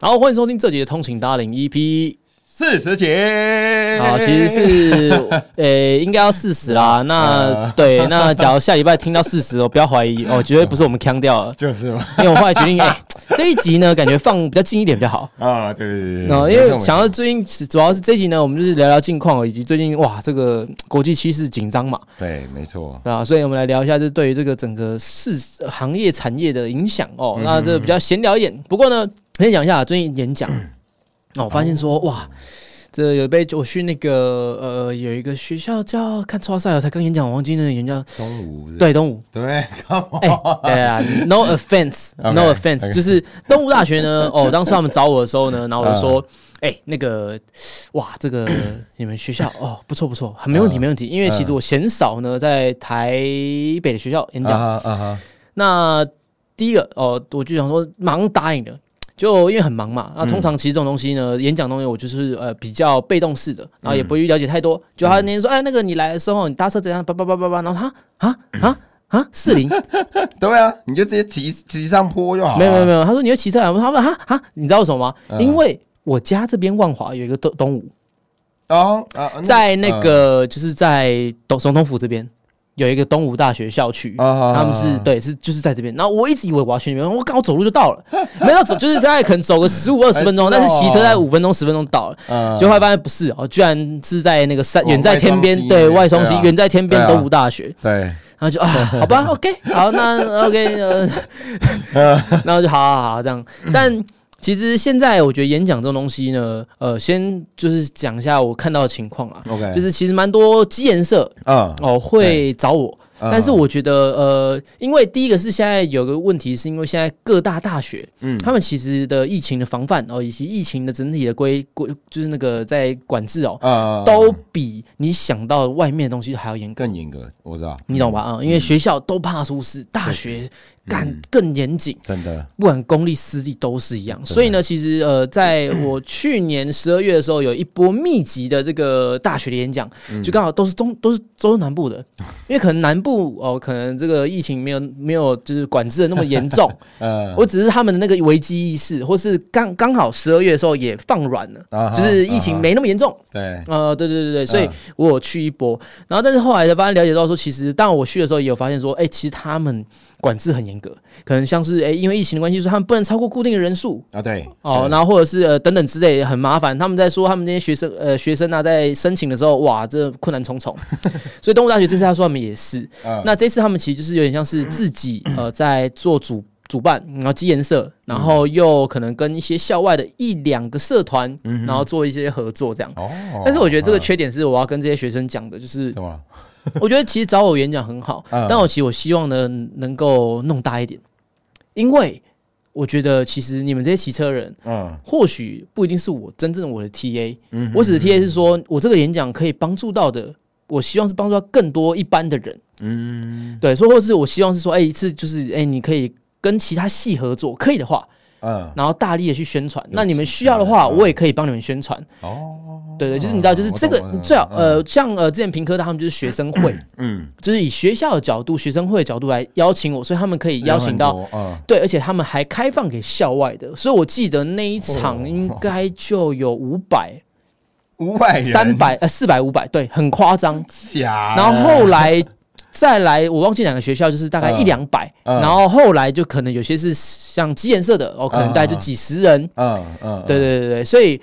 好，欢迎收听这集的通勤达人 EP 四十节。好，其实是 呃、应该要四十啦。那对，那假如下礼拜听到四十哦，不要怀疑哦，绝对不是我们腔掉了，就是嘛。因为我后来决定，哎、这一集呢，感觉放比较近一点比较好。啊，对对对对，哦，因为想要最近主要是这一集呢，我们就是聊聊近况，以及最近哇，这个国际趋势紧张嘛，对，没错，对啊，所以我们来聊一下，就是对于这个整个市行业产业的影响哦。嗯那这个比较闲聊一点，不过呢，先讲一下最近演讲，那我发现说哇。这有被我去那个呃，有一个学校叫看超赛，我才刚演讲，我忘记那个演讲，东吴对东吴，对，哎、对啊，no offense，no OK，offense，就是东吴大学呢，哦，当初他们找我的时候呢，然后我就说，哎、那个，哇，这个你们学校哦，不错不错，很没问题嗯。没问题，因为其实我嫌少呢在台北的学校演讲，那第一个哦，我就想说马上答应了。就因为很忙嘛，那通常其实这种东西呢，演讲东西我就是呃比较被动式的，然后也不会了解太多。就他那天说，哎，那个你来的时候，你搭车怎样？叭叭叭叭叭，然后他啊啊啊四零，对啊，你就直接骑骑上坡就好了，没有没有没有，他说你会骑车来吗？他说哈哈，你知道为什么吗？嗯因为我家这边万华有一个东东吴，哦啊，在那个就是在东总统府这边有一个东吴大学校区，啊他们是对是就是在这边。然后我一直以为我要去那边，我刚好走路就到了，没到走就是大概可能走个十五二十分钟，但是骑车在五分钟十分钟到了。嗯就后来发现不是哦，居然是在那个山哦远在天边对外双溪远在天边东吴大学。对，然后就啊，好吧，OK，好，那 OK，呃，然后就好好好这样。但其实现在我觉得演讲这种东西呢，呃，先就是讲一下我看到的情况啊，OK，就是其实蛮多基研社啊，哦会找我，嗯。但是我觉得呃，因为第一个是现在有个问题，是因为现在各大大学，嗯。他们其实的疫情的防范哦，以及疫情的整体的规规，就是那个在管制哦，呃都比你想到外面的东西还要严格。更严格，我知道，你懂吧？啊、因为学校都怕出事，大学干更严谨，真的，不管公立私立都是一样。所以呢，其实呃，在我去年十二月的时候，有一波密集的这个大学的演讲，就刚好都是中都是都是南部的，因为可能南部哦，可能这个疫情没有没有就是管制的那么严重，呃，我只是他们的那个危机意识，或是刚刚好十二月的时候也放软了，啊就是疫情没那么严重。对，呃，对对对对，所以嗯我有去一波，然后但是后来才发现了解到说，其实当我去的时候也有发现说，哎、其实他们管制很严格，可能像是哎、因为疫情的关系，说他们不能超过固定的人数。啊对，哦，然后或者是呃等等之类很麻烦。他们在说他们那些学生呃 学生啊在申请的时候，哇，这困难重重。所以东吴大学这次他说他们也是，嗯。那这次他们其实就是有点像是自己 呃在做主主办，然后基研社，然后又可能跟一些校外的一两个社团，然后做一些合作这样。哦，但是我觉得这个嗯。缺点是我要跟这些学生讲的，就是？我觉得其实找我演讲很好，嗯。但我其实我希望呢能够弄大一点，因为我觉得其实你们这些骑车人，嗯。或许不一定是我真正的我的 TA，嗯我指的 TA 是说我这个演讲可以帮助到的，我希望是帮助到更多一般的人，嗯。对，说或是我希望是说，哎、一次就是哎、你可以跟其他系合作，可以的话，嗯，然后大力的去宣传。那你们需要的话，嗯。我也可以帮你们宣传。哦，对对，就是你知道，就是这个最好嗯呃，像呃之前平科大他们就是学生会，嗯，就是以学校的角度、学生会的角度来邀请我，所以他们可以邀请到嗯，对，而且他们还开放给校外的，所以我记得那一场哦。应该就有五百、五百三百呃四百、五百，对，很夸张。假，然后后来再来，我忘记两个学校，就是大概一嗯两百，嗯。然后后来就可能有些是像基研社的，哦，可能大概就几十人，嗯嗯，对对对对，所以。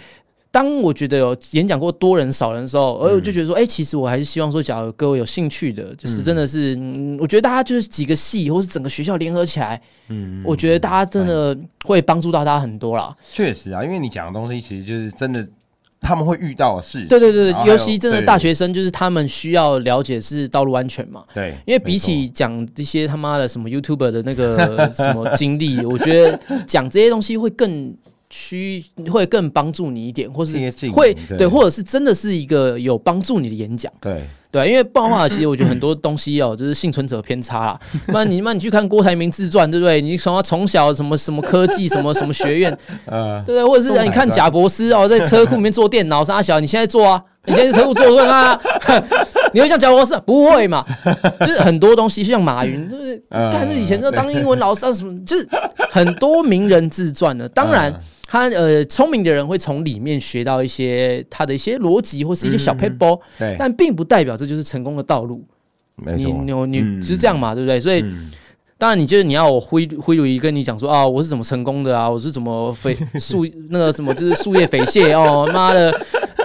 当我觉得有演讲过多人少人的时候，而我就觉得说，哎、其实我还是希望说，假如各位有兴趣的，就是真的是，嗯，我觉得大家就是几个系或是整个学校联合起来，嗯，我觉得大家真的会帮助到大家很多啦。确实啊，因为你讲的东西其实就是真的，他们会遇到的事情。对对对尤其真的大学生，就是他们需要了解是道路安全嘛。对，因为比起讲这些他妈的什么 YouTuber 的那个什么经历，我觉得讲这些东西会更需会更帮助你一点，或是会对对，或者是真的是一个有帮助你的演讲。对对，因为不然的话，其实我觉得很多东西哦，就是幸存者偏差啦。那你那你去看郭台铭自传，对不对？你从他从小什么什么科技，什么什么学院，呃，对不对？或者是你看贾博士哦，在车库里面做电脑，啥小，你现在做啊？你现在在车库做做啊？你会像贾博士？不会嘛？就是很多东西，就像马云，就是嗯看以前就当英文老师啊什么，就是很多名人自传的。当然嗯，他呃聪明的人会从里面学到一些他的一些逻辑或是一些小 paper，、对，但并不代表这就是成功的道路。你没错，你你嗯。就是这样嘛，对不对？所以。嗯。当然，你就是你要我挥挥如仪跟你讲说啊，我是怎么成功的啊，我是怎么肥 树那个什么就是树叶匪蟹哦，妈的，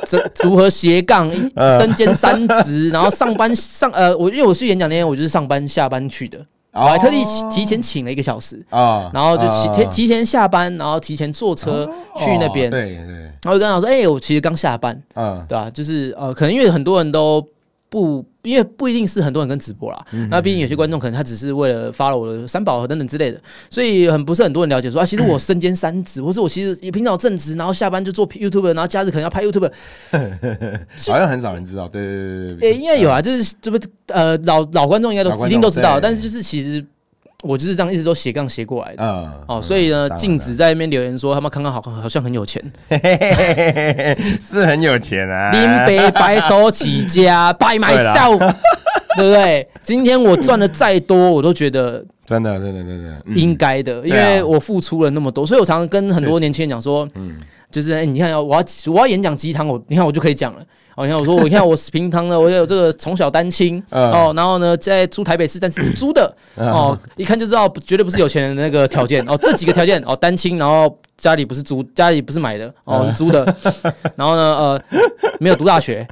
这如何斜杠？嗯。身兼三职，然后上班上呃，我因为我去演讲那天，我就是上班下班去的，我还特地哦。提前请了一个小时，啊，然后就提啊。提提前下班，然后提前坐车去那边，哦对对，然后就跟他说，哎，我其实刚下班，嗯，对吧、就是呃，可能因为很多人都不，因为不一定是很多人跟直播啦。嗯那毕竟有些观众可能他只是为了发了我的三宝等等之类的，所以很不是很多人了解说啊，其实我身兼三职，或是我其实也平常正职，然后下班就做 YouTube，然后假日可能要拍 YouTube。好像很少人知道，对对对对诶、对，应该有啊，就是这不呃老老观众应该都一定都知道，但是就是其实我就是这样一直都斜杠斜过来的。嗯，哦，所以呢，禁止在那边留言说他们康康好好像很有钱，是很有钱啊，林北白手起家，by myself，对不对？今天我赚的再多，我都觉得真的真的真的嗯。应该的，因为我付出了那么多，所以我常常跟很多年轻人讲说，嗯。就是哎，你看我要我要演讲鸡汤，我你看我就可以讲了。哦，你看我说我你看我平常呢，我有这个从小单亲嗯。哦，然后呢在住台北市，但是是租的哦，一看就知道绝对不是有钱人的那个条件。哦，这几个条件哦，单亲，然后家里不是租，家里不是买的哦，是租的，然后呢呃没有读大学，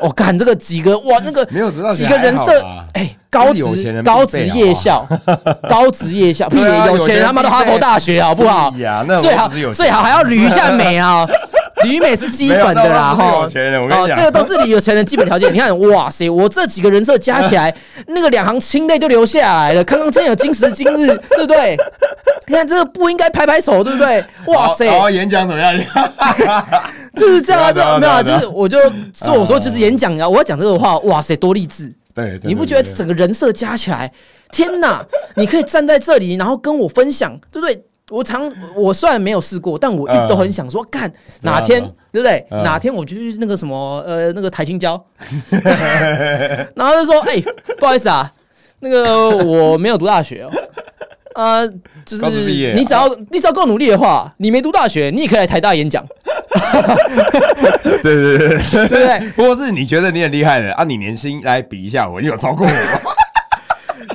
我看这个几个哇那个没有几个人设，哎，高职高职夜校，高职夜校，屁对啊有钱人他妈的哈佛大学好不好？最好最好还要捋一下美啊，捋美是基本的啦哈。哦，这个都是你有钱人基本条件。你看，哇塞，我这几个人设加起来，那个两行清泪就流下来了。康康真有今时今日，对不对？你看这个不应该拍拍手，对不对？哇塞，然后演讲怎么样？就是这样啊，就没有啊，就是我就就我说就是演讲啊，我要讲这个话，哇塞，多励志！对，你不觉得整个人设加起来，天哪！你可以站在这里，然后跟我分享，对不对？我常我虽然没有试过，但我一直都很想说，干哪天嗯对不对？嗯哪天我就去那个什么呃那个台青交，然后就说，哎，不好意思啊，那个我没有读大学哦。呃，就是你只要你只要够努力的话，你没读大学，你也可以来台大演讲，对对对对，对不对？不过是你觉得你很厉害的啊，你年薪来比一下我，你有超过我吗？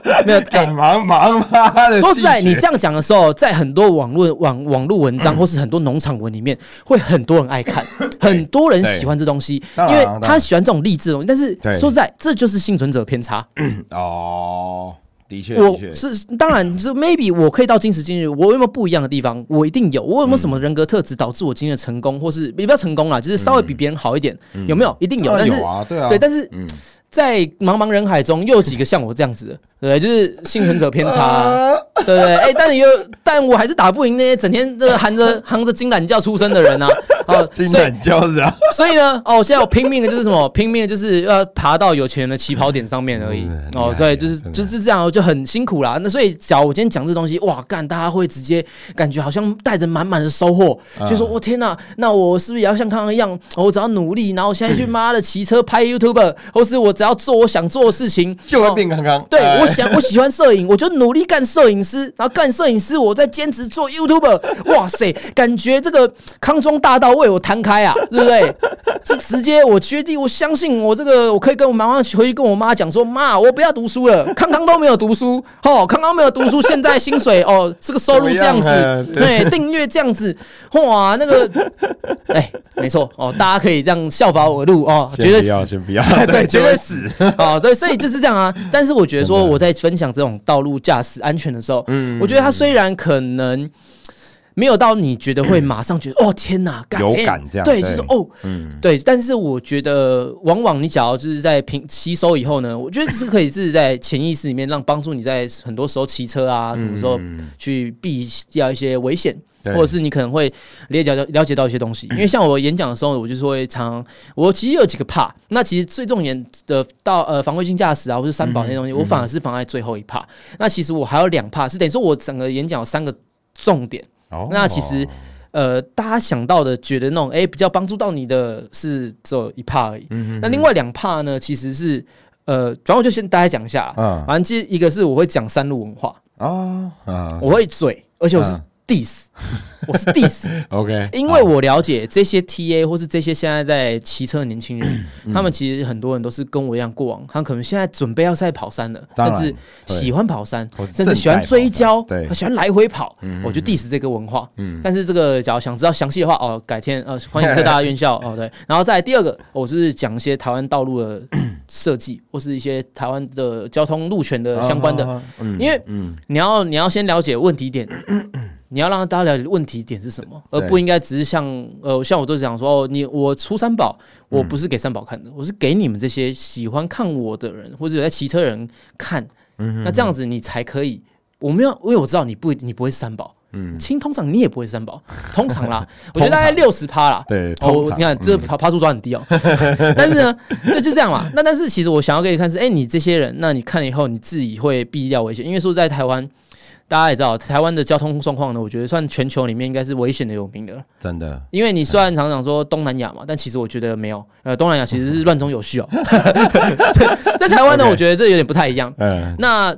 没有，哎干忙忙妈的，说实在，你这样讲的时候，在很多网络网网络文章或是很多农场文里面，会很多人爱看，很多人喜欢这东西，因为他喜欢这种励志的东西。但是说实在，这就是幸存者偏差。哦，的确，我，是当然是 maybe 我可以到今时今日，我有没有不一样的地方？我一定有。我有没有什么人格特质导致我今天的成功，或是也不要成功啦，就是稍微比别人好一点？有没有？一定有。但是有啊，对啊，对，但是嗯，在茫茫人海中，又有几个像我这样子的，对？就是幸存者偏差啊、对不对？哎、但是有，但我还是打不赢那些整天这个含着 含着金懒觉出生的人啊！哦，金蛋胶是啊，所以呢，哦，现在我拼命的就是什么？拼命的就是要爬到有钱人的起跑点上面而已嗯。哦，所以就是就是这样，就很辛苦啦。那所以，假如我今天讲这东西，哇，干，大家会直接感觉好像带着满满的收获，嗯就说，我天哪，那我是不是也要像康康一样？我只要努力，然后我现在去妈的骑车拍 YouTube，或是我只要做我想做的事情，就会哦变康康。对，哎我想我喜欢摄影，我就努力干摄影师，然后干摄影师，我再兼职做 YouTuber。哇塞，感觉这个康庄大道为我摊开啊，对不对？是直接我决定，我相信我这个，我可以跟我妈妈回去跟我妈讲说，妈，我不要读书了，康康都没有读书，哦，康康没有读书，现在薪水哦，这个收入这样子对，订阅这样子，哇，那个，哎，没错哦，大家可以这样效法我的路哦，绝对先不要，先不要，对，绝就会对死 哦，对，所以就是这样啊。但是我觉得说我在分享这种道路驾驶安全的时候，嗯我觉得它虽然可能没有到你觉得会 马上觉得、哦天哪，God 有感这样对，就是哦，嗯，对。但是我觉得往往你只要就是在平吸收以后呢，我觉得这是可以是在潜意识里面让帮助你在很多时候骑车啊，什么时候嗯去避掉一些危险。对或者是你可能会了解到了解到一些东西。因为像我演讲的时候，我就是会常我其实有几个怕，那其实最重点的到呃防卫性驾驶啊，或是三宝那些东西，我反而是放在最后一怕。那其实我还有两怕，是等于说我整个演讲有三个重点。哦。那其实呃，大家想到的觉得那种哎、比较帮助到你的是只有一怕而已。嗯那另外两怕呢，其实是呃，反正我就先大家讲一下。嗯反正其实一个是我会讲三路文化，啊啊。我会嘴，而且我是嗯 diss，、我是 diss，，OK，因为我了解这些 TA 或是这些现在在骑车的年轻人，嗯。他们其实很多人都是跟我一样过往，他们可能现在准备要赛跑山了，甚至喜欢跑山甚至喜欢追焦，对。喜欢来回跑嗯，我就 diss 这个文化。嗯。但是这个假如想知道详细的话，哦，改天呃，欢迎各大院校 哦，对，然后再来第二个，我是讲一些台湾道路的设计，或是一些台湾的交通路权的相关的，因为嗯。你要你要先了解问题点，你要让大家了解问题点是什么，而不应该只是像呃像我都讲说哦，你我出三宝，我嗯不是给三宝看的，我是给你们这些喜欢看我的人或者有在骑车的人看，嗯那这样子你才可以。我没有，因为我知道你不你不会是三宝，嗯，亲，通常你也不会是三宝，通常啦，我觉得大概六十趴啦。对，哦你看这嗯。爬爬数抓很低哦，但是呢，就，就这样嘛。那但是其实我想要给你看是，哎、你这些人，那你看了以后，你自己会避掉危险，因为说在台湾，大家也知道，台湾的交通状况呢，我觉得算全球里面应该是危险的有名的。真的因为你虽然常常说东南亚嘛，但其实我觉得没有，呃，东南亚其实是乱中有序哦。在台湾呢，我觉得这有点不太一样。嗯那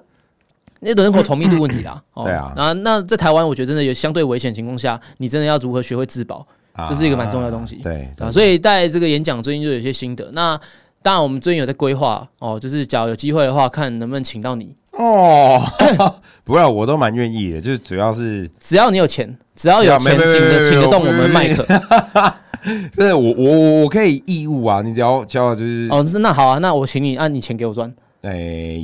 那人口稠密度问题啦，哦、对啊然后那在台湾，我觉得真的有相对危险情况下，你真的要如何学会自保？这是一个蛮重要的东西啊对啊，所以在这个演讲最近就有一些心得。那当然，我们最近有在规划哦，就是假如有机会的话，看能不能请到你。哦，不会啊，我都蛮愿意的，就是主要是，只要你有钱，只要有钱，请得没有请得动我们麦克。对我我我我可以义务啊，你只要交就是，哦，是那好啊，那我请你按你钱给我赚。哎，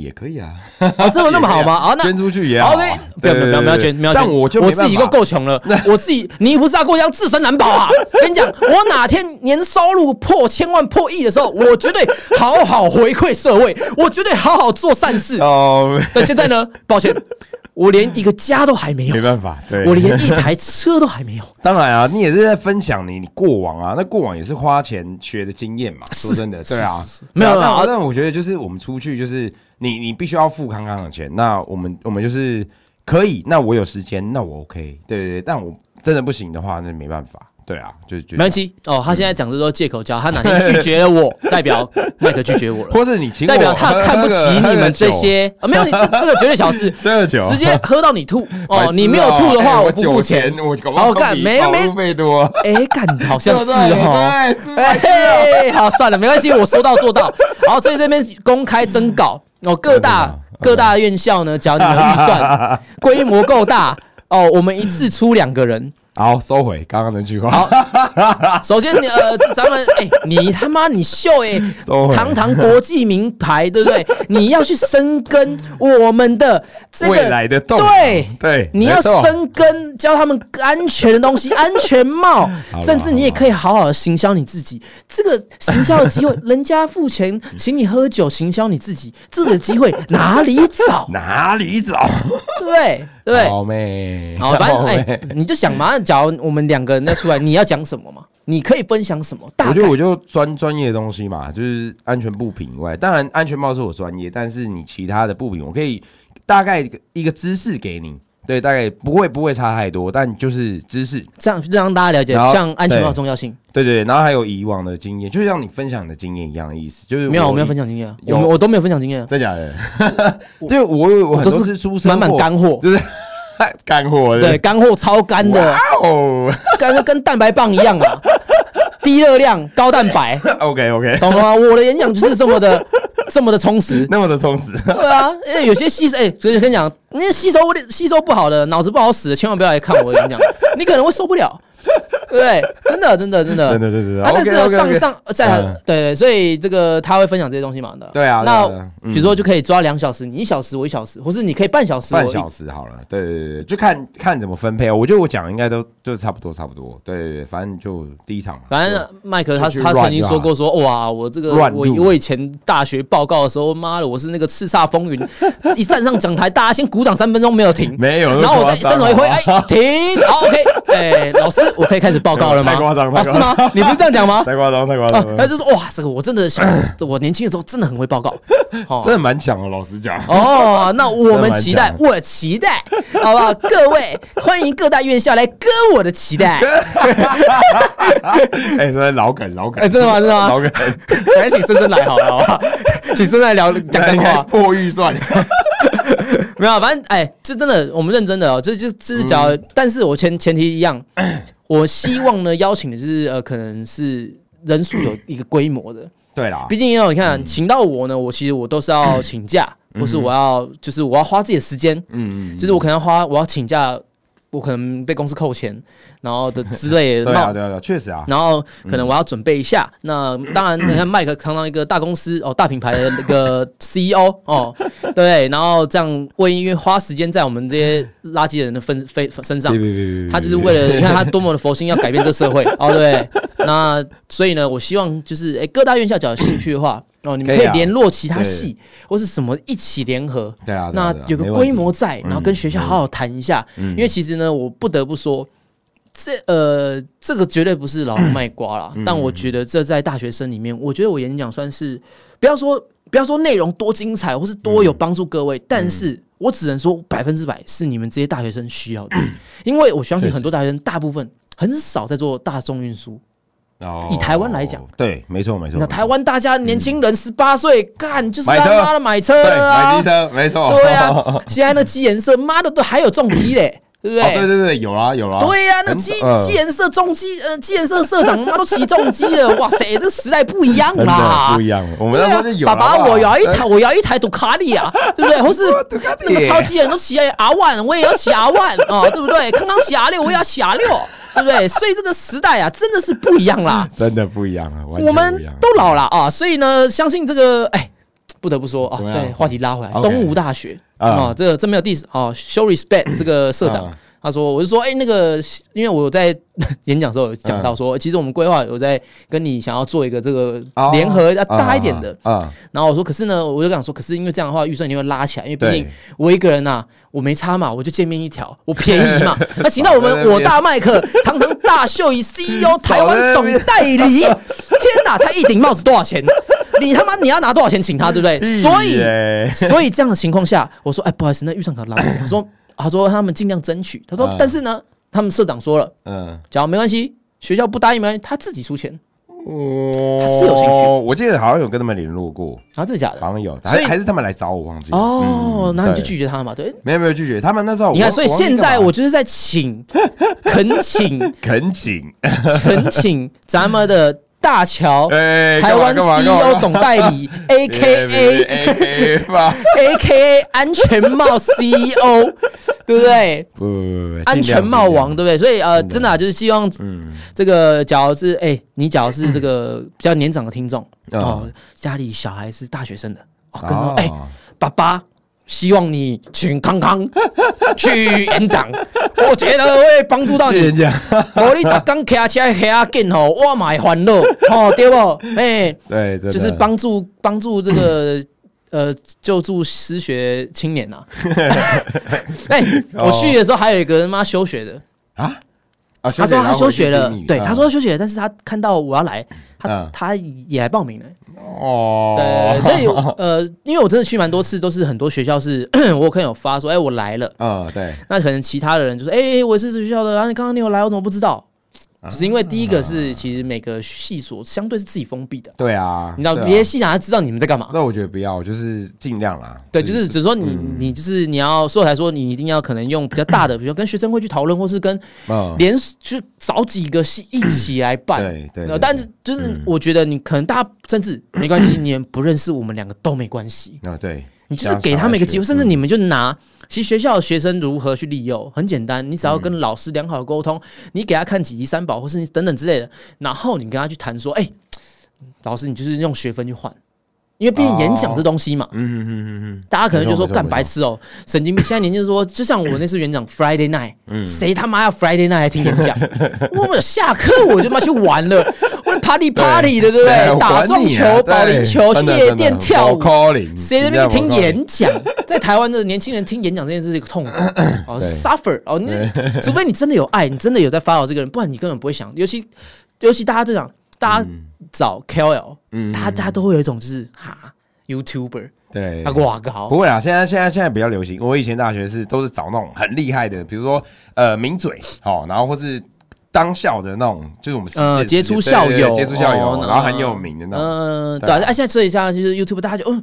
也可以啊，哦，这么那么好吗？啊，那捐出去也好 OK，啊，不要不要不要不捐，不要捐。但我就我自己没办法够够穷了，我自己你不是要跟我一样自身难保啊？跟你讲，我哪天年收入破千万破亿的时候，我绝对好好回馈社会，我绝对好好做善事。哦，但现在呢，抱歉，我连一个家都还没有没，办法，对，我连一台车都还没有。当然啊，你也是在分享你你过往啊，那过往也是花钱学的经验嘛。说真的，对啊，没有对啊但我觉得就是我们出去就是你你必须要付康康的钱，那我们我们就是可以，那我有时间，那我 OK，对对对，但我真的不行的话，那没办法，对啊，就没关，系哦，他现在讲的都是借口叫，他哪天拒绝了我，代表麦克拒绝我了，或是你请代表他看不起你们这些啊，没有，你这这个绝对小事，这个酒，直接喝到你吐。哦，你没有吐的话，哎我不付酒钱。我搞干比没没费多，哎，干，好像是哦。哎，好，算了，没关系，我说到做到。好，所以这边公开征稿。哦，各大各大院校呢，只要你们预算规模够大哦，我们一次出两个人。好，收回刚刚那句话，好，首先你呃，咱们哎，你他妈你秀哎，堂堂国际名牌，对不对？你要去深耕我们的这个未个来的动对对，你要深耕，教他们安全的东西，安全帽，甚至你也可以好好的行销你自己。这个行销的机会，人家付钱请你喝酒，行销你自己，这个机会哪里找？哪里找？对不对？好妹，好，反正哎妹，你就想嘛，假如我们两个人再出来，你要讲什么嘛？你可以分享什么？大觉得我就专专业的东西嘛，就是安全布品以外，当然安全帽是我专业，但是你其他的布品，我可以大概一个知识给你，对，大概不会不会差太多，但就是知识，这样让大家了解像安全帽的重要性。对对，然后还有以往的经验，就像你分享你的经验一样的意思，就是没有，我没有分享，经验我我都没有分享经验啊，真假的？对我有我很都是多是出生满满干货。就是 干货，对，干货超干的，哇哦。干跟蛋白棒一样啊，低热量高蛋白，，OK OK，懂了吗？我的演讲就是这么的 这么的充实。那么的充实，对啊，因为有些吸收，哎、所以跟你讲，那吸收吸收不好的，脑子不好使的，千万不要来看我的演讲，你可能会受不了。对？真的，真的，真的，真的，对对对。啊，但是上上在嗯。对对，所以这个他会分享这些东西嘛的。对啊，那比如说就可以抓两小时，你一小时我一小时，或是你可以半小时。半小时好了，对对对对，就看看怎么分配。我觉得我讲的应该都就差不多差不多，对对对，反正就第一场嘛，反正麦克他他曾经说过说哇，我这个我我以前大学报告的时候，妈的，我是那个叱咤风云，一站上讲台，大家先鼓掌三分钟没有停，没有然后我再伸手一挥，哎，停，好，OK，哎，老师，我可以开始报告了吗？太夸张哦，是吗？你不是这样讲吗？太夸张太夸啊张，了，他就说哇，这个我真的小时，我年轻的时候真的很会报告，哦真的蛮强的，老实讲。哦，那我们期待，我期待，好不好？各位，欢迎各大院校来割我的期待。哎，这老梗老梗，哎真的吗真的吗老梗，赶紧请深深来好了，好不好？请深深来聊讲干话。破预算，没有，反正哎，这真的，我们认真的哦，这就就是讲，嗯但是我前前提一样，我希望呢邀请的就是呃，可能是人数有一个规模的，对啦，毕竟因为你看，请到我呢，我其实我都是要请假，或是我要就是我要花自己的时间，嗯嗯，就是我可能要花，我要请假，我可能被公司扣钱，然后的之类的。对啊对啊确实啊，然后可能我要准备一下。那当然，你看麦克常常一个大公司哦，大品牌的那个 CEO 哦，对，然后这样为因为花时间在我们这些垃圾人的分非身上他就是为了你看他多么的佛心，要改变这社会哦，对？那所以呢，我希望就是哎，各大院校只要有兴趣的话。哦，你们可以联络其他对。系或是什么一起联合，对啊，那有个规模在，然后跟嗯学校好好谈一下。嗯。因为其实呢，我不得不说，这呃，这个绝对不是老王卖瓜啦。嗯。但我觉得这在大学生里面，我觉得我演讲算是不要说不要说内容多精彩，或是多有帮助各嗯。位，但是我只能说百分之百是你们这些大学生需要的，因为我相信很多大学生大部分很少在做大众运输。哦。以台湾来讲，对，没错没错。那台湾大家年轻人十八岁干就是他妈的买车对啊。买机，车，没错。对啊，现在那机颜色，妈的都还有重机嘞，对不哦，对对？对对，有啦有啦。对呀、那很机颜色重机，呃，机颜色社长妈都骑重机了，哇塞，这个时代不一样啦不。一样。我们那时候就，有爸爸，我要一台，我要一台杜卡迪啊，对不对？或是那个超级人都骑 R one，我也要骑 R one 哦，对不对？康康骑 R 六，我也要骑 R 六，对不对？所以这个时代啊，真的是不一样啦。真的不一样啊，完全我们不一样都老了啊，所以呢，相信这个，哎，不得不说啊再话题拉回来东吴大学啊。这，这没有 diss 啊，show respect 这个社长啊，他说，我就说，哎，那个，因为我在 演讲的时候有讲到说，其实我们规划有在跟你想要做一个这个哦。联合要大一点的，啊，然后我说，可是呢，我就跟他说，可是因为这样的话，预算一定会拉起来，因为毕竟我一个人呐、我没差嘛，我就见面一条，我便宜嘛。那 请到我们我大麦克，堂堂大秀以 CEO 台湾总代理，天哪，他一顶帽子多少钱？你他妈你要拿多少钱请他，对不对？所以所以这样的情况下，我说，哎，不好意思，那预算可拉一点。他说，他说他们尽量争取。他说嗯，但是呢，他们社长说了，嗯，只要没关系，学校不答应没关系，他自己出钱。哦他是有兴趣我记得好像有跟他们联络过，啊，真的假的？好像有，所以还还是他们来找我，忘记哦，那你就拒绝他嘛？对，没有没有拒绝，他们那时候你看，所以现在我就是在请、恳请、恳请，恳请咱们的大乔哎，台湾 CEO 总代理，A K A A K A 吧，A K A 安全帽 CEO，对不对？不不不不，安全帽王，对不对？所以呃，真的啊就是希望嗯，这个，假如是哎，你假如是这个比较年长的听众嗯哦，家里小孩是大学生的哦，跟哎，爸爸。希望你请康康 去演讲，我觉得会帮助到你。演讲，无你逐工骑车骑啊紧吼，我嘛会烦恼吼，对不？哎、对，真的。就是帮助帮助这个呃救助失学青年呐、哎、哦我去的时候还有一个人妈休学的，啊，啊他说他休学了，对，他说休学了，但是他看到我要来，他、嗯他也来报名了。哦，对，所以呃，因为我真的去蛮多次，都是很多学校是 我可能有发说，哎、我来了。啊，对，那可能其他的人就说：“哎、我是这学校的，然后你刚刚你有来，我怎么不知道？”啊只是因为第一个是，其实每个系所相对是自己封闭的，对啊，你知道别的系哪知道你们在干嘛？那我觉得不要，就是尽量啦。对，就是只是说你嗯你就是你要，所以才说你一定要可能用比较大的，比如跟学生会去讨论，或是跟嗯，连去找几个系一起来办。对对但是就是嗯我觉得你可能大家甚至没关系，你们不认识我们两个都没关系。啊，对，你就是给他们一个机会，甚至你们就拿，其实学校的学生如何去利用，很简单，你只要跟老师良好的沟通，你给他看几集三宝，或是你等等之类的，然后你跟他去谈说，哎，老师，你就是用学分去换。因为毕竟演讲这东西嘛，嗯嗯嗯嗯嗯，大家可能就说干白痴哦，神经病。现在年轻人说，就像我那次演讲 Friday night，谁他妈要 Friday night 来听演讲？我们下课我就妈去玩了，我 party party 的，对不对？打撞球、保龄球、去夜店跳舞，谁那边听演讲？在台湾的年轻人听演讲这件事是一个痛苦哦，suffer 哦。那除非你真的有爱，你真的有在发 w 这个人，不然你根本不会想。尤其尤其大家都讲，大家。找 KOL，嗯，大家都会有一种就是哈 YouTuber，对，哇靠，不会啊，现在现在现在比较流行。我以前大学是都是找那种很厉害的，比如说呃名嘴，好，然后或是当校的那种，就是我们呃杰出校友，杰出校友，然后很有名的那种，嗯，对啊，哎，现在所以像，其实 YouTube 大家就嗯。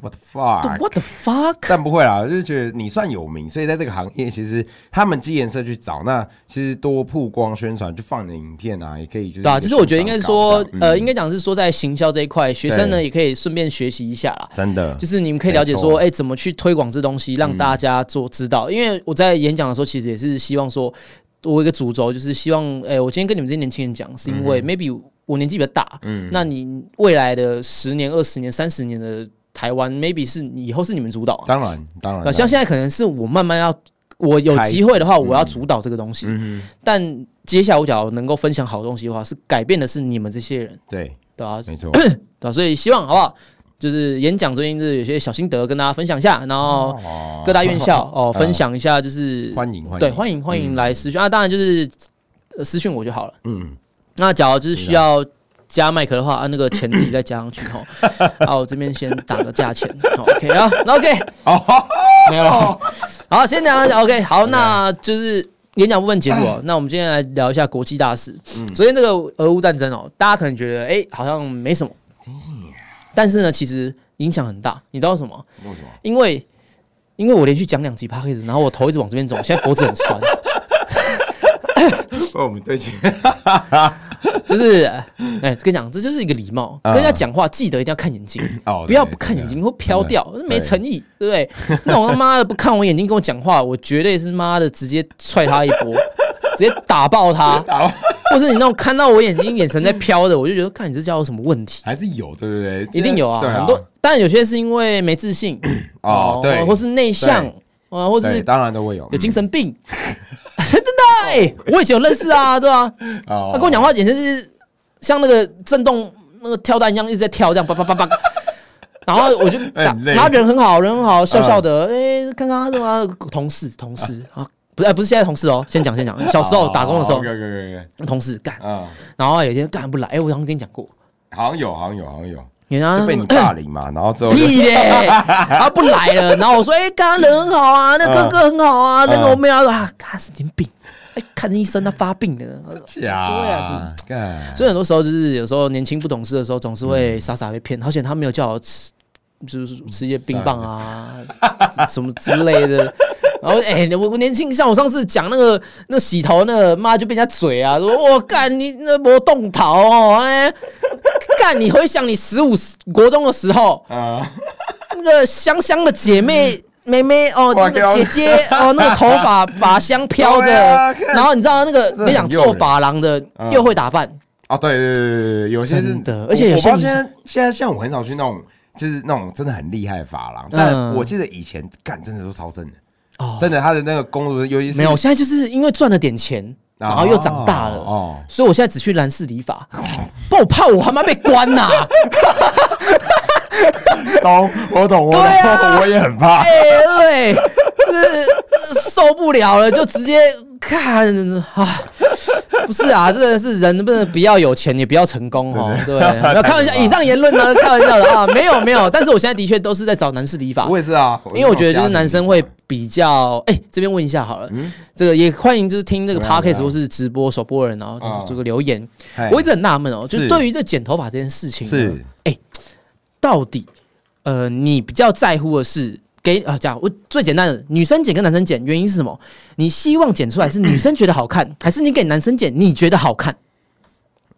What the fuck？What the fuck？但不会啦，就是觉得你算有名，所以在这个行业，其实他们基颜色去找，那其实多曝光宣传，就放你的影片啊，也可以。对啊，其实我觉得应该说，呃，应该讲是说在行销这一块，学生呢也可以顺便学习一下啦。真的，就是你们可以了解说，哎，怎么去推广这东西，让大家做知道。因为我在演讲的时候，其实也是希望说，我一个主轴就是希望，哎，我今天跟你们这些年轻人讲，是因为 maybe 我年纪比较大，嗯，那你未来的十年、二十年、三十年的。台湾 maybe 是以后是你们主导，当然当然，像现在可能是我慢慢要，我有机会的话，我要主导这个东西。但接下来我只要能够分享好东西的话，是改变的是你们这些人，对。对啊，没错，对所以希望好不好？就是演讲最近是有些小心得跟大家分享一下，然后各大院校 哦分享一下，就是欢迎欢迎。对欢迎欢迎来私讯啊，当然就是私讯我就好了。嗯，那假如就是需要。加麦克的话，按那个钱自己再加上去哈。啊，我这边先打个价钱，OK 啊，OK，好，没有了。好，先讲 OK，好，那就是演讲部分结束了。那我们今天来聊一下国际大事。嗯，昨天这个俄乌战争哦，大家可能觉得哎，好像没什么。但是呢，其实影响很大。你知道什么？为什么？因为因为我连续讲两集 p a c k a g e 然后我头一直往这边走，现在脖子很酸。哦，我们对起。就是，哎，跟你讲，这就是一个礼貌。跟人家讲话，记得一定要看眼睛，不要不看眼睛会飘掉，没诚意，对不对？那我他妈的不看我眼睛跟我讲话，我绝对是妈的直接踹他一波，直接打爆他。或是你那种看到我眼睛眼神在飘的，我就觉得看你这叫什么问题？还是有，对不对？一定有啊，很多。当然有些是因为没自信哦，对，或是内向啊，或是当然都会有有精神病。真的哎，我以前有认识啊，对吧？他跟我讲话，简直是像那个震动那个跳蛋一样，一直在跳，这样叭叭叭叭。然后我就，然后人很好，人很好，笑笑的。哎，刚刚什么同事，同事啊，不是，不是现在同事哦。先讲，先讲，小时候打工的时候，同事干。然后有些人干不来，哎，我好像跟你讲过，好像有，好像有，好像有。就被你霸凌嘛，然后之后屁嘞，他 不来了。然后我说：“哎，刚刚人很好啊，那哥哥很好啊，那个我妹啊啊，他神经病，哎，看医生他发病了。”假对啊，所以很多时候就是有时候年轻不懂事的时候，总是会傻傻被骗。好险他没有叫我吃，就是吃一些冰棒啊，什么之类的。然后哎，我我年轻，像我上次讲那个那洗头那个妈就被人家嘴啊，说我干你那魔动头哦，哎，干你回想你十五国中的时候啊，那个香香的姐妹妹妹哦，那个姐姐哦，那个头发 发香飘着，然后你知道那个你想做发廊的又会打扮。啊，对对对对对，有些是的，而且有些现在现在像我很少去那种就是那种真的很厉害的发廊，但我记得以前干真的都超正的。哦，真的，他的那个工作尤其是没有，现在就是因为赚了点钱，然后又长大了，哦，所以我现在只去男士理发，不，我怕我他妈被关呐。懂，我懂，我懂，我也很怕。哎，对，是受不了了，就直接看啊。不是啊，真的是人不能不要有钱，也不要成功哦。对，要 开玩笑，以上言论呢，开玩笑的啊，没有没有。但是我现在的确都是在找男士理发，我也是啊，因为我觉得就是男生会比较。哎，这边问一下好了，这个也欢迎就是听这个 podcast 或是直播首播人哦，这个留言。我一直很纳闷哦，就是对于这剪头发这件事情，是哎，到底呃，你比较在乎的是？给啊，讲我最简单的，女生剪跟男生剪，原因是什么？你希望剪出来是女生觉得好看，还是你给男生剪你觉得好看？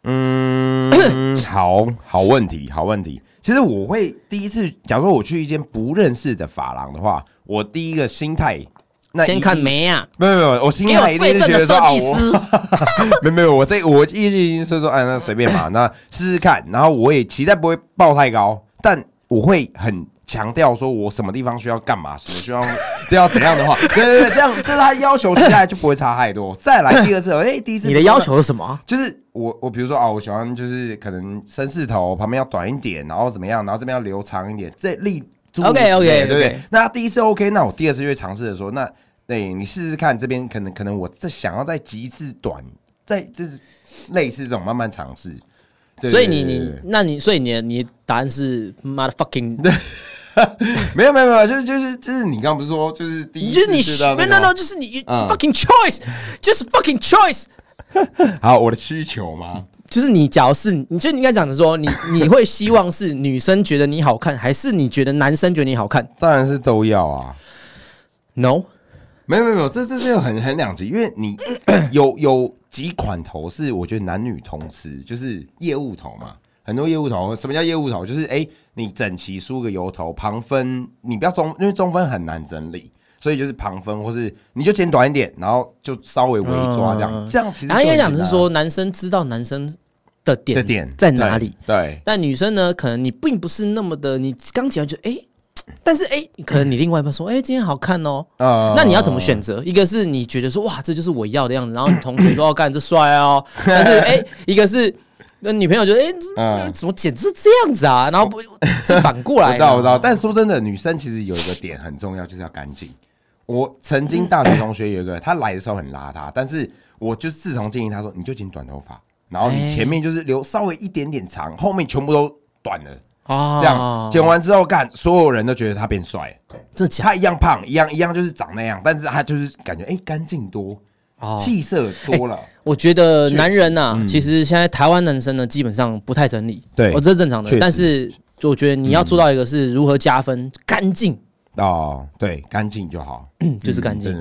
嗯，好好问题，好问题。其实我会第一次，假如说我去一间不认识的发廊的话，我第一个心态，那先看眉啊，没有没有，我心态一定是最正的设觉得说啊，我计师。没有没有，我这我一已经是说，哎，那随便嘛，那试试看。然后我也期待不会报太高，但我会很强调说我什么地方需要干嘛，什么需要 要怎样的话，对对对，这样这是他要求，接下来就不会差太多。再来第二次，哎，第一次你的要求是什么？就是我我比如说啊，我喜欢就是可能绅士头旁边要短一点，然后怎么样，然后这边要留长一点，这例 OK，OK，对不对 OK？那第一次 OK，那我第二次就会尝试的说，那对你试试看，这边可能可能我再想要再集一次短，再就是类似这种慢慢尝试。对所以你对对对对，你那你所以你的你的答案是 motherfucking，没有没有没有，就是就是就是你刚刚不是说就是第一次就是你 no no 就是你嗯 fucking choice，就是 fucking choice。好我的需求吗？就是你，假如是你，就你应该讲的说，你 你会希望是女生觉得你好看，还是你觉得男生觉得你好看当然是都要啊。？No，没有没有没有，这这是很很两极，因为你 有有几款头是我觉得男女通吃，就是业务头嘛。很多业务头，什么叫业务头？就是哎、你整齐梳个油头，旁分你不要中，因为中分很难整理，所以就是旁分，或是你就剪短一点，然后就稍微微抓这样，嗯这样其实然后应该讲是说，男生知道男生的点的点在哪里，对？对，但女生呢，可能你并不是那么的，你刚讲完就哎。但是哎、可能你另外一半说，哎、今天好看哦，呃那你要怎么选择？一个是你觉得说，哇，这就是我要的样子，然后你同学说，哦，干这帅哦，但是哎、一个是那女朋友觉得，哎、嗯怎么简直这样子啊？然后不是反过来的，我知道，我知道。但说真的，女生其实有一个点很重要，就是要干净。我曾经大学同学有一个，他来的时候很邋遢，但是我就自从建议他说，你就剪短头发，然后你前面就是留稍微一点点长，后面全部都短了，啊这样剪完之后干，所有人都觉得他变帅了。这假他一样胖，一样一样就是长那样，但是他就是感觉哎干净多，哦。气色多了。我觉得男人呐、嗯。其实现在台湾男生呢，基本上不太整理，对。哦，这是正常的但是我觉得你要做到一个是如何加分，干净哦，对，干净就好，就是干净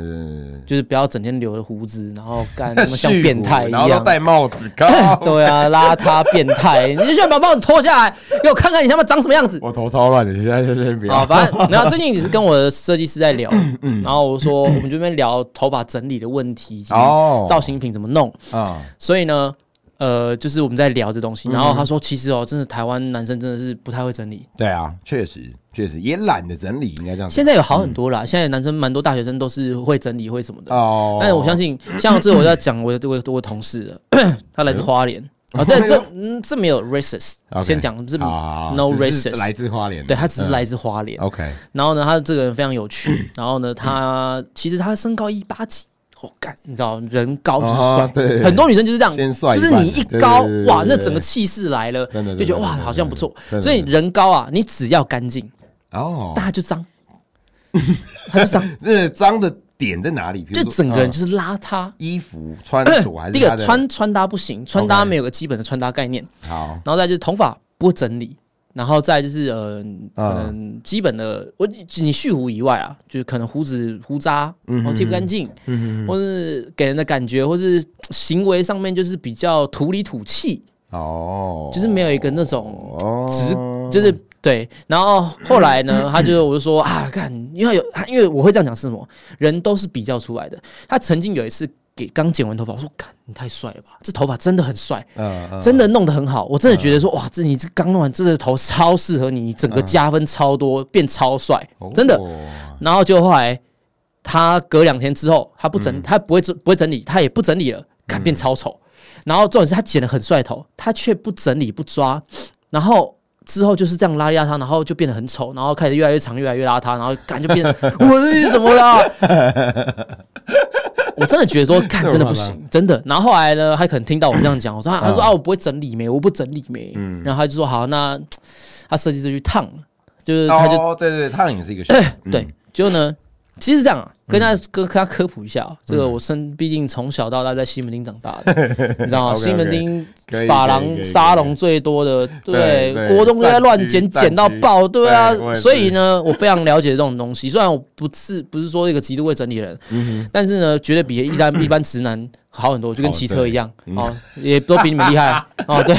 就是不要整天留着胡子，然后干 什么像变态一然后。戴帽子，高。对啊，邋遢变态，你就想把帽子脱下来，给我看看你他妈长什么样子。我头超乱的，现在就先别啊，要。反正然后，最近也是跟我的设计师在聊，嗯然后我说我们这边聊头发整理的问题，哦造型品怎么弄，啊，所以呢，呃，就是我们在聊这东嗯。西，然后他说，其实哦，真的台湾男生真的是不太会整理，对啊，确实确实也懒得整理，应该这样。现在有好很多啦，现在男生蛮多大学生都是会整理会什么的，哦，但是我相信，像这我要讲我的我的我的同事的，他来自花莲，啊，这这嗯这没有 racist，先讲是啊 no racist 来自花莲，对他只是嗯。来自花莲，OK，然后呢，他这个人非常有趣。然后呢，他其实他身高一八几，我、干，你知道人高就是帅，哦对。很多女生就是这样，就是你一高对对对对哇，那整个气势来了，就觉得哇，好像不错。所以人高啊，你只要干净，哦。但，他就脏，他就脏，那脏的点在哪里？就整个人就是邋遢。衣服穿着 还是第一个穿穿搭不行，穿搭没有个基本的穿搭概念，好。然后再就是头发不整理，然后再就是呃，嗯可能基本的，我你蓄胡以外啊，就是可能胡子胡渣，然后剃不干净，嗯或是给人的感觉，或是行为上面就是比较土里土气，哦，就是没有一个那种哦直，就是对。然后后来呢，他就我就说啊，看，因为有，因为我会这样讲是什么？人都是比较出来的。他曾经有一次给刚剪完头发，我说，看你太帅了吧，这头发真的很帅。真的弄得很好，我真的觉得说哇，这你这刚弄完，这个头超适合你，你整个加分超多，变超帅，真的。哦然后就后来他隔两天之后，他不整，他不会整不会整理，他也不整理了，看变超丑。然后重点是他剪的很帅头，他却不整理不抓，然后之后就是这样拉压他，然后就变得很丑，然后开始越来越长，越来越邋遢，然后感觉变得 我这是怎么啦？我真的觉得说，看 真的不行，真的。然后后来呢，他可能听到我这样讲，我说，他说啊，我不会整理没，我不整理没。然后他就说好，那 他设计师去烫，就是他就哦，对对，对烫也是一个选择，嗯 对，就呢，其实这样啊，跟他跟跟他科普一下哦，这个我生毕竟从小到大在西门町长大的，你知道吗？西门町可以发廊可以可以沙龙最多的，对，对对国中就在乱剪，战区剪到爆，对啊所以呢，我非常了解这种东西。虽然我不是不是说一个极度会整理的人，嗯但是呢，绝对比一般一般直男好很多，就跟哦骑车一样对哦，也都比你们厉害哦，对，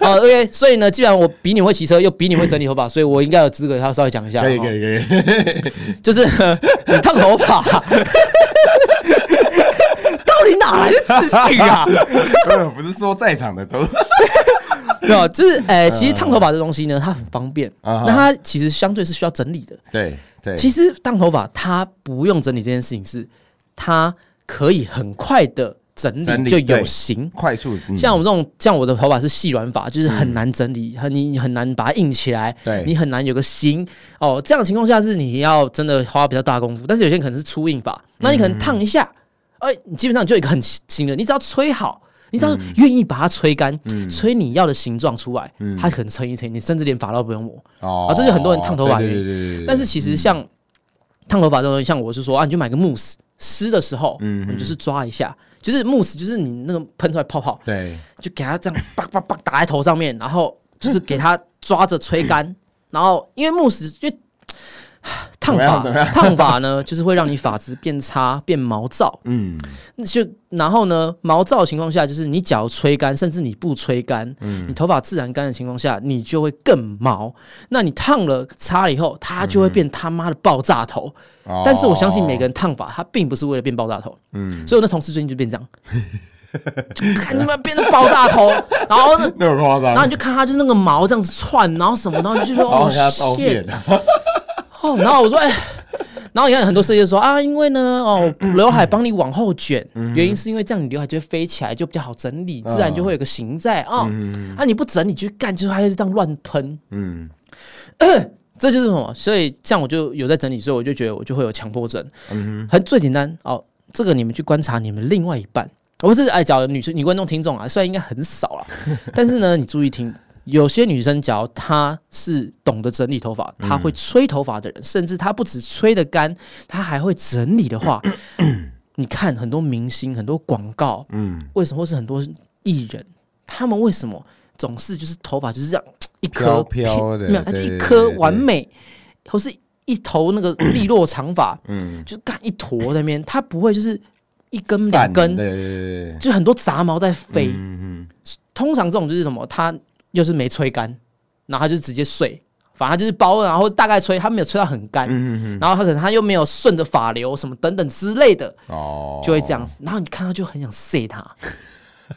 哦，OK，所以呢，既然我比你会骑车，又比你会整理头发，所以我应该有资格要稍微讲一下，哦可以可以可以，就是你烫头发，到底哪来的自信啊？呃不是说在场的都 没有，就是诶、其实烫头发这东西呢，它很方便，那它其实相对是需要整理的。对对，其实烫头发它不用整理这件事情是，它可以很快的整整理理就有对型。快速嗯像我们这种，像我的头发是细软发，就是很难整理，很你很难把它硬起来，对你很难有个型哦。这样的情况下是你要真的花比较大功夫，但是有些人可能是粗硬发，那你可能烫一下，哎、你基本上就一个很新的，你只要吹好。你只要愿意把它吹干，吹你要的形状出来，它可能撑一撑，你甚至连发都不用抹。哦啊这就很多人烫头发对原因对对但是其实像烫头发这种东西，像我是说啊，你就买个慕斯，湿的时候，你就是抓一下，就是慕斯，就是你那个喷出来泡泡，对。就给它这样叭叭叭打在头上面，然后就是给它抓着吹干，然后因为慕斯因为 烫发 烫发呢，就是会让你发质变差、变毛躁。嗯。那就然后呢，毛躁的情况下，就是你只要吹干，甚至你不吹干，嗯。你头发自然干的情况下，你就会更毛。那你烫了擦了以后，它就会变他妈的爆炸头。哦。但是我相信每个人烫发，它并不是为了变爆炸头。嗯。所以我那同事最近就变这样，就看他妈变成爆炸头，然后呢，然后你就看他就是那个毛这样子窜，然后什么，然后你就说 哦然后给他照 shit 片，哦，然后我说哎。然后你看很多设计师说啊，因为呢，哦，刘海帮你往后卷，原因是因为这样你刘海就会飞起来，就比较好整理，自然就会有个形在啊。啊，你不整理去干，就是还是这样乱喷，嗯 这就是什么？所以像我就有在整理，所以我就觉得我就会有强迫症。嗯很最简单哦，这个你们去观察你们另外一半，我不是哎，假如女生女观众听众啊，虽然应该很少了，但是呢，你注意听。有些女生，假如她是懂得整理头发，她会吹头发的人，甚至她不止吹得干，她还会整理的话，你看很多明星、很多广告，嗯，为什么或是很多艺人，他们为什么总是就是头发就是这样一颗飘飘的平没有，一颗完美，或是一头那个 利落长发，嗯，就干一坨在那边，他不会就是一根两根，就很多杂毛在飞。嗯通常这种就是什么，它又是没吹干，然后他就直接睡，反正它就是包，然后大概吹，他没有吹到很干，然后他可能他又没有顺着发流什么等等之类的，嗯，哦，就会这样子。然后你看到就很想塞他，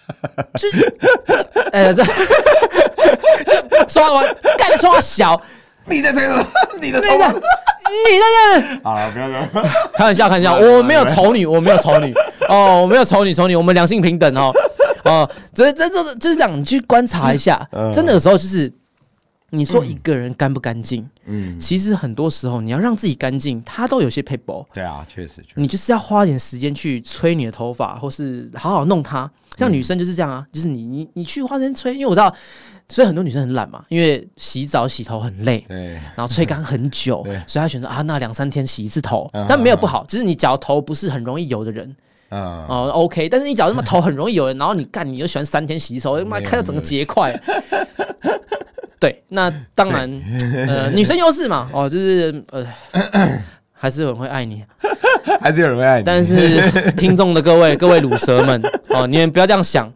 就是，呃，这 就说完，干的说话小，你在这个，你的头那个发，你在这。好了，不要说，开玩笑，开玩笑，我没有丑女，我没有丑女。哦，我没有丑女，丑女，我们两性平等哦，哦，这这这就是这样，你去观察一下，嗯。真的有时候就是你说一个人干不干净，嗯，其实很多时候你要让自己干净，他都有些 paper，对啊，确实，你就是要花点时间去吹你的头发，或是好好弄它。像女生就是这样啊，就是你你你去花时间吹，因为我知道，所以很多女生很懒嘛，因为洗澡洗头很累，对，然后吹干很久，所以她选择啊，那两三天洗一次头嗯，但没有不好，就是你假如头不是很容易油的人。嗯，哦，OK，但是你假如他妈头很容易油的，然后你干你又喜欢三天洗一次头，妈看到整个结块。对，那当然，呃，女生优势嘛，哦，就是呃，还是有人会爱你，还是有人会爱你，但是 听众的各位各位乳蛇们哦，你们不要这样想。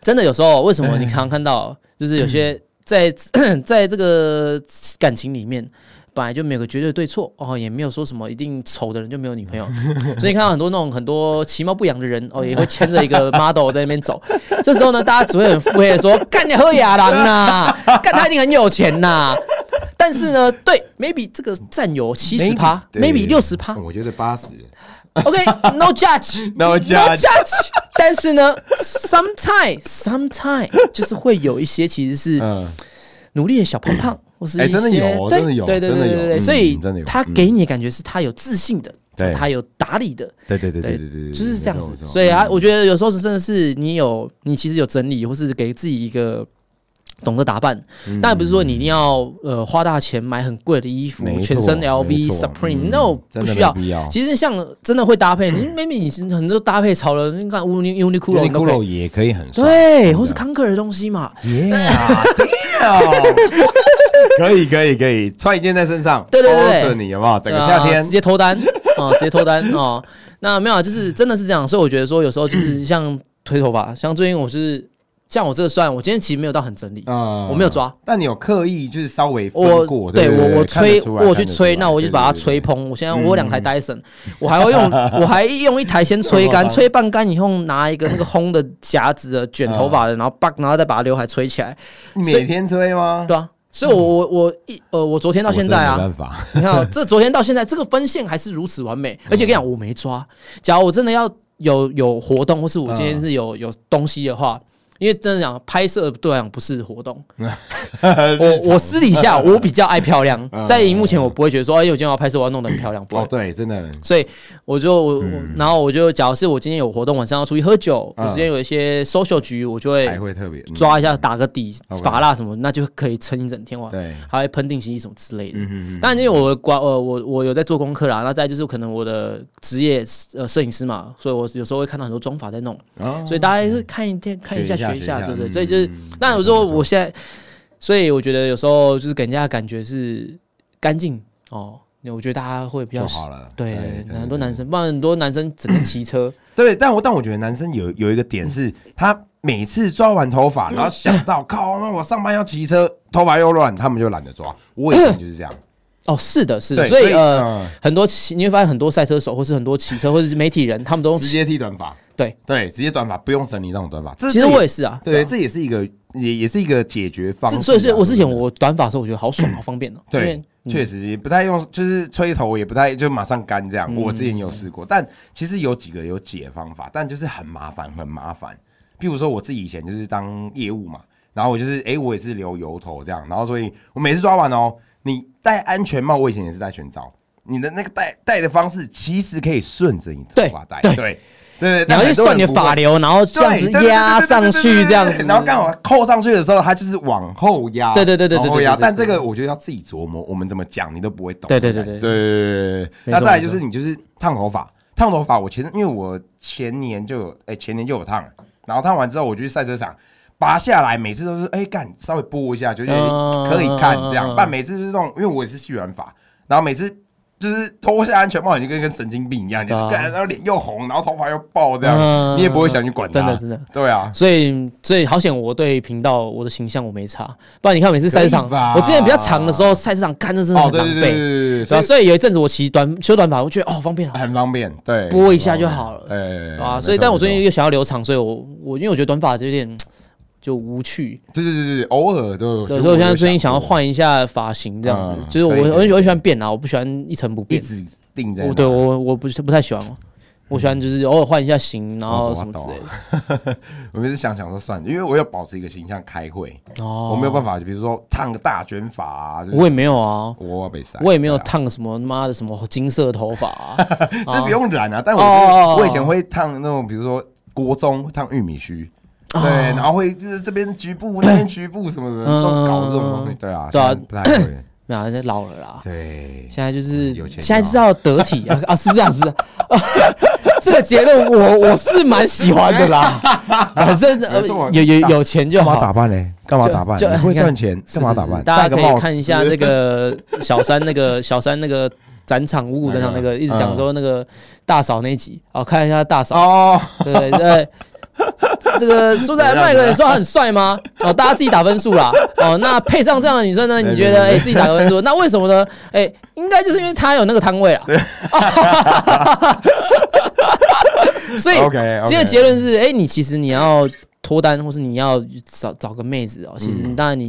真的有时候，为什么你常常看到，就是有些在 在这个感情里面，本来就没有个绝对对错哦，也没有说什么一定丑的人就没有女朋友，所以你看到很多那种很多其貌不扬的人哦，也会牵着一个 model 在那边走。这时候呢，大家只会很腹黑的说：“干你喝亚郎呐，干他一定很有钱呐。”但是呢，对，maybe 这个占有七十趴，maybe 六十趴，我觉得八十，OK，no judge，No judge judge。但是呢，sometime sometime 就是会有一些其实是嗯，努力的小胖胖，或是哎真的有对真的有对对对对对，嗯所以他给你的感觉是他有自信的，对。他有打理的，对对对对对对就是这样子所以啊，我觉得有时候是真的是你有你其实有整理，或是给自己一个懂得打扮，当然不是说你一定要呃花大钱买很贵的衣服全身 LV、Supreme，嗯 no 不需要。其实像真的会搭配，你 maybe 你是很多搭配潮流，你看 Uni Uniqlo Uniqlo，也可以很帅，对，或是康克的东西嘛，Yeah，可以可以可以，穿一件在身上，对对对对包着你有没有？整个夏天直接脱单哦，直接脱单哦。那没有啊，就是真的是这样，所以我觉得说有时候就是像推头发，像最近我是像我这个算，我今天其实没有到很整理，嗯我没有抓，但你有刻意就是稍微分我过，对对我我吹我去吹，那我就把它吹蓬。我现在我有两台 Dyson，我还要用 我还用一台先吹干，吹半干以后拿一个那个烘的夹子的卷头发的，然后把然后再把刘海吹起来，你每天吹吗？对啊。所以我，我我一呃，我昨天到现在啊 你看、哦，这昨天到现在，这个分线还是如此完美。而且跟你讲，我没抓。假如我真的要有有活动，或是我今天是有有东西的话，因为真的讲拍摄对我来讲不是活动。我我私底下我比较爱漂亮，在荧幕前我不会觉得说，哎，我今天要拍摄，我要弄得很漂亮，哦，。对，真的，所以我就然后我就假如是我今天有活动，晚上要出去喝酒，我嗯今天有一些 social 局，我就还会抓一下，打个底发蜡什么，那就可以撑一整天哇。对，还会喷定型衣什么之类的。嗯嗯嗯，当然，因为我关呃我我有在做功课啦，那再就是可能我的职业呃摄影师嘛，所以我有时候会看到很多妆法在弄，哦所以大家会看一天看一下学一下学一下，对不对？嗯所以就是嗯，那有时候我现在，所以我觉得有时候就是给人家的感觉是干净哦，我觉得大家会比较就好了，对很多男生，不然很多男生整天骑车，对，但我但我觉得男生有有一个点是，他每次抓完头发，然后想到 靠，那我上班要骑车，头发又乱，他们就懒得抓。我以前就是这样，哦，是的，是的，所以呃，嗯。很多骑你会发现很多赛车手或是很多骑车或者是媒体人，他们都直接剃短发，对对，直接短发，不用整理那种短发。这其实我也是啊，对，啊这也是一个也也是一个解决方式所以是我之前我短发的时候，我觉得好爽，好方便哦。因对确实也不太用，就是吹头也不太就马上干这样。嗯我之前有试过，但其实有几个有解方法，但就是很麻烦，很麻烦。譬如说我自己以前就是当业务嘛，然后我就是哎、我也是留油头这样，然后所以我每次抓完哦，你戴安全帽，我以前也是戴全罩，你的那个戴戴的方式其实可以顺着你头发戴，对对，然后去算你的发流，然后这样子压上去，这样子，然后刚好扣上去的时候，它就是往后压。对对对对对对。但这个我觉得要自己琢磨，我们怎么讲你都不会懂。对对对对对对。那再来就是你就是烫头发，烫头发我前因为我前年就有哎前年就有烫，然后烫完之后我就去赛车场拔下来，每次都是哎干稍微拨一下就是可以看这样，但每次是这种因为我也是细软发，然后每次。就是脱下安全帽，你就跟跟神经病一样，就是然后脸又红，然后头发又爆这样，嗯你也不会想去管他。真的真的。对啊，所以，所以好险，我对频道我的形象我没差，不然你看每次赛车场我之前比较长的时候，赛车场干的真的哦，很狼狈，对对对对对对，对啊，所以有一阵子我骑短修短发，我觉得哦方便啊，很方便，对，拨一下就好了。对啊，所以但我最近又想要留长，所以我我因为我觉得短发有点就无趣，对对对对对，偶尔都有。对，所以我现在最近想要换一下发型，这样子嗯，就是我我很喜欢变啊，我不喜欢一成不一变，直定在那，我对我我不是不太喜欢哦，我喜欢就是偶尔换一下型，然后哦什么之类的。我每次想想说算了，因为我要保持一个形象开会，哦。我没有办法，比如说烫个大卷发啊，就是我也没有啊，我被晒，我也没有烫什么妈的什么金色头发啊，是不用染啊，但我我以前会烫那种，比如说国中会烫玉米须。哦对，然后会就是这边局部那 边局部什么的，嗯都搞这种东西，对啊，对啊不太会，没有，现在老了啦。对，现在就是有钱现在知道得体啊啊，是这样子 这个结论我我是蛮喜欢的啦，反正呃有有有钱就好。打扮嘞？干嘛打扮？就你会赚钱，干嘛打扮？大家可以看一下那个 小三那个小三那个展场五谷展场那个一直讲说那个大嫂那一集，哦，看一下大嫂，哦，对对对。这个苏在麦克，你说他很帅吗？哦，大家自己打分数啦。哦，那配上这样的女生呢？你觉得哎、自己打个分数？那为什么呢？哎、应该就是因为她有那个摊位啊。所以 今天的结论是：哎、你其实你要脱单，或是你要找找个妹子哦，其实当然你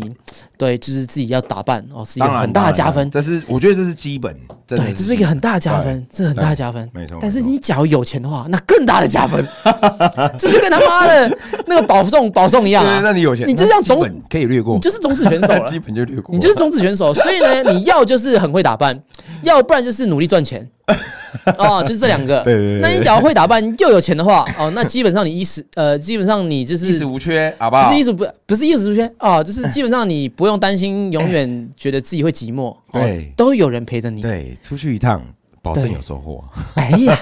对就是自己要打扮哦，是一个很大的加分。这是我觉得这是基本，真的对，这是一个很大的加分，这很大的加分。没错但是你假如有钱的话，那更大的加分。这就跟他妈的那个保送保送一样！那你有钱，你就这样总那基本可以略过你，就是种子选手了 基，本就略过，你就是种子选手。所以呢，你要就是很会打扮，要不然就是努力赚钱。哦，就是这两个。对对对那你只要会打扮又有钱的话，哦，那基本上你衣食呃，基本上你就是衣食无缺，好不好不是？衣食不不是衣食无缺啊，就是基本上你不用担心永远觉得自己会寂寞，哦对都有人陪着你。对，出去一趟，保证有收获。哎呀，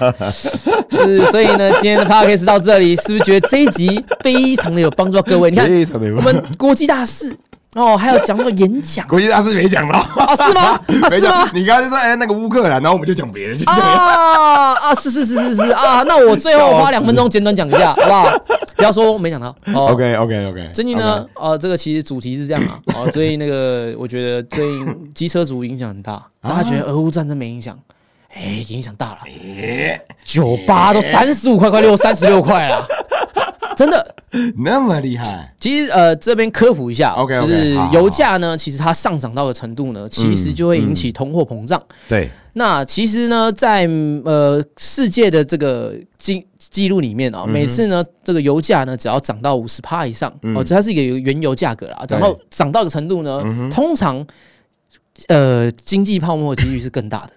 是，所以呢，今天的 podcast 到这里，是不是觉得这一集非常的有帮助到各位？你看，我们国际大事哦，还有讲到演讲。国际大师没讲到，啊，是吗？啊，没是吗？讲。？你刚才就说哎那个乌克兰，然后我们就讲别人，啊啊，是是是是是啊，那我最后花两分钟简短讲一下，好不好？不要说没讲到。哦。OK OK OK。最近呢，呃，这个其实主题是这样啊，哦，最近那个我觉得最近机车族影响很大，大家觉得俄乌战争没影响，哎，影响大了，酒吧都三十五块，快六三十六块了，真的。那么厉害，其实呃，这边科普一下 OK，OK，就是油价呢，其实它上涨到的程度呢，其实就会引起通货膨胀。对，那其实呢，在呃世界的这个经记录里面啊、每次呢这个油价呢只要涨到五十帕以上，哦，这它是一个原油价格啦，涨到涨到一个程度呢，通常呃经济泡沫的几率是更大的。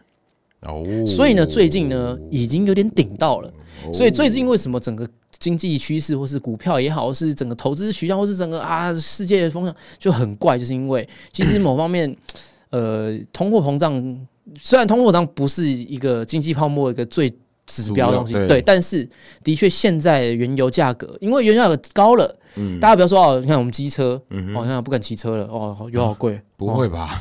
哦，所以呢，最近呢已经有点顶到了。所以最近为什么整个经济趋势，或是股票也好，是整个投资渠道，或是整个啊世界的方向就很怪，就是因为其实某方面，呃，通货膨胀虽然通货膨胀不是一个经济泡沫一个最指标的东西，对对，但是的确现在原油价格，因为原油价格高了，嗯大家不要说哦，你看我们机车，嗯哦，现在不敢骑车了，哦，油好贵，不会吧？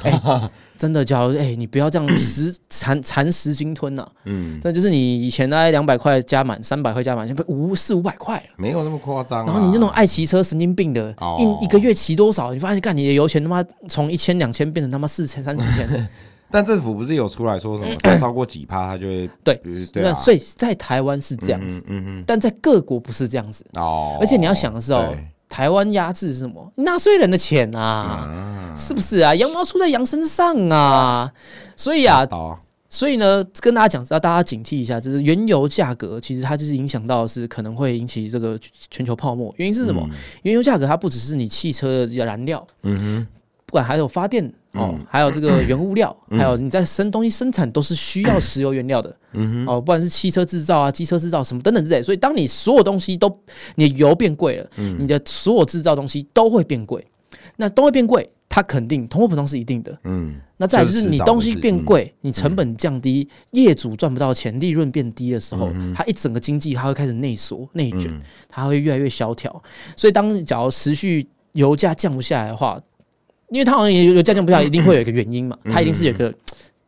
真的，假如哎、你不要这样食蚕蚕食鲸吞呐、嗯，那就是你以前大概两百块加满，三百块加满，现在五四五百块了。没有那么夸张啊。然后你那种爱骑车神经病的，哦一一个月骑多少？你发现干你的油钱他妈从一千两千变成他妈四千三四千，但政府不是有出来说什么，它超过几趴，他就会对对啊，那所以在台湾是这样子，嗯嗯但在各国不是这样子。嗯，哦，而且你要想的是哦，台湾压制是什么？纳税人的钱啊，啊，是不是啊？羊毛出在羊身上啊，所以啊，哦，所以呢，跟大家讲，要大家警惕一下，就是原油价格其实它就是影响到的是可能会引起这个全球泡沫。原因是什么？原油价格它不只是你汽车的燃料，嗯哼，不管还有发电哦，嗯还有这个原物料，还有你在生东西生产都是需要石油原料的。嗯哦，不管是汽车制造啊、机车制造什么等等之类，所以当你所有东西都你的油变贵了，嗯。你的所有制造东西都会变贵，那都会变贵，它肯定通货膨胀是一定的。嗯，那再就是你东西变贵，你成本降低，业主赚不到钱，利润变低的时候，它一整个经济它会开始内缩、内卷，它会越来越萧条。所以当假如持续油价降不下来的话，因为他好像也有价降不下来，一定会有一个原因嘛，它一定是有一个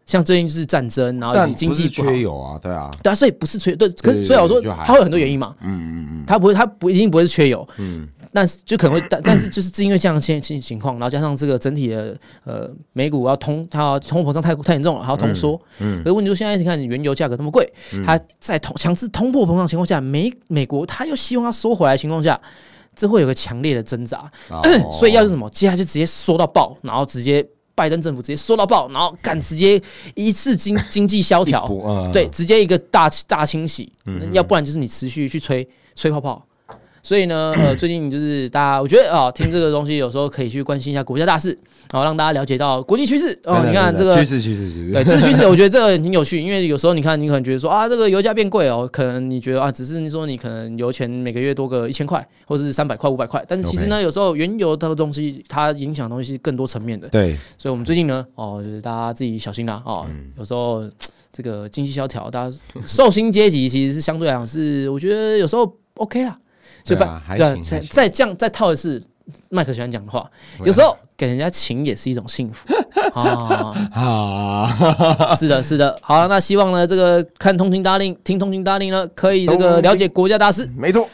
像最近就是战争，然后以但及经济缺。油啊，对啊，对啊，所以不是缺对，可是所以我说它会有很多原因嘛，嗯嗯嗯。它不会，它不一定不会是缺油，嗯，但是就可能会，但但是就是是因为这样的情情情况，然后加上这个整体的呃美股要通，它要通货膨胀太太严重了，还要通缩。嗯可是问题是现在你看原油价格那么贵，它在通强制通货膨胀情况下，美美国它又希望它缩回来的情况下，这会有个强烈的挣扎。哦 所以要是什么，接下来就直接缩到爆，然后直接拜登政府直接缩到爆，然后敢直接一次经 经济萧条，嗯对，直接一个大大清洗，要不然就是你持续去吹吹泡泡。所以呢，呃，最近就是大家，我觉得啊、听这个东西有时候可以去关心一下国家大事，然后让大家了解到国际趋势。哦，你看这个趋势趋势趋势，对，这个趋势我觉得这个挺有趣，因为有时候你看，你可能觉得说啊，这个油价变贵哦，可能你觉得啊，只是你说你可能油钱每个月多个一千块，或者是三百块、五百块，但是其实呢，有时候原油这个东西它影响的东西是更多层面的，对，所以我们最近呢，哦，就是大家自己小心啦，哦，嗯。有时候这个经济萧条，大家寿星阶级其实是相对来讲是，我觉得有时候 OK 啦，所以对啊还反对啊再再这样再套一次麦克喜欢讲的话，有时候给人家情也是一种幸福。啊。啊，是的，是的。好，那希望呢，这个看通勤达令，听通勤达令呢，可以这个了解国家大事，没错，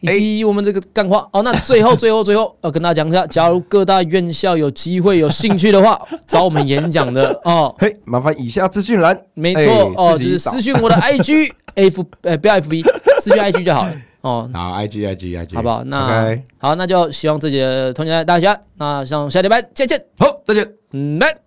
以及我们这个干话。哦，那最后，最后，最后要跟大家讲一下，假如各大院校有机会、有兴趣的话，找我们演讲的。哦，嘿，麻烦以下资讯栏，没错哎哦，就是私讯我的 IG F 呃不要 FB，私讯 IG 就好了哦。好，IG IG IG，好不好？那好，那就希望自己的同学大家，那上下礼拜再见，好，再见，嗯，拜。拜。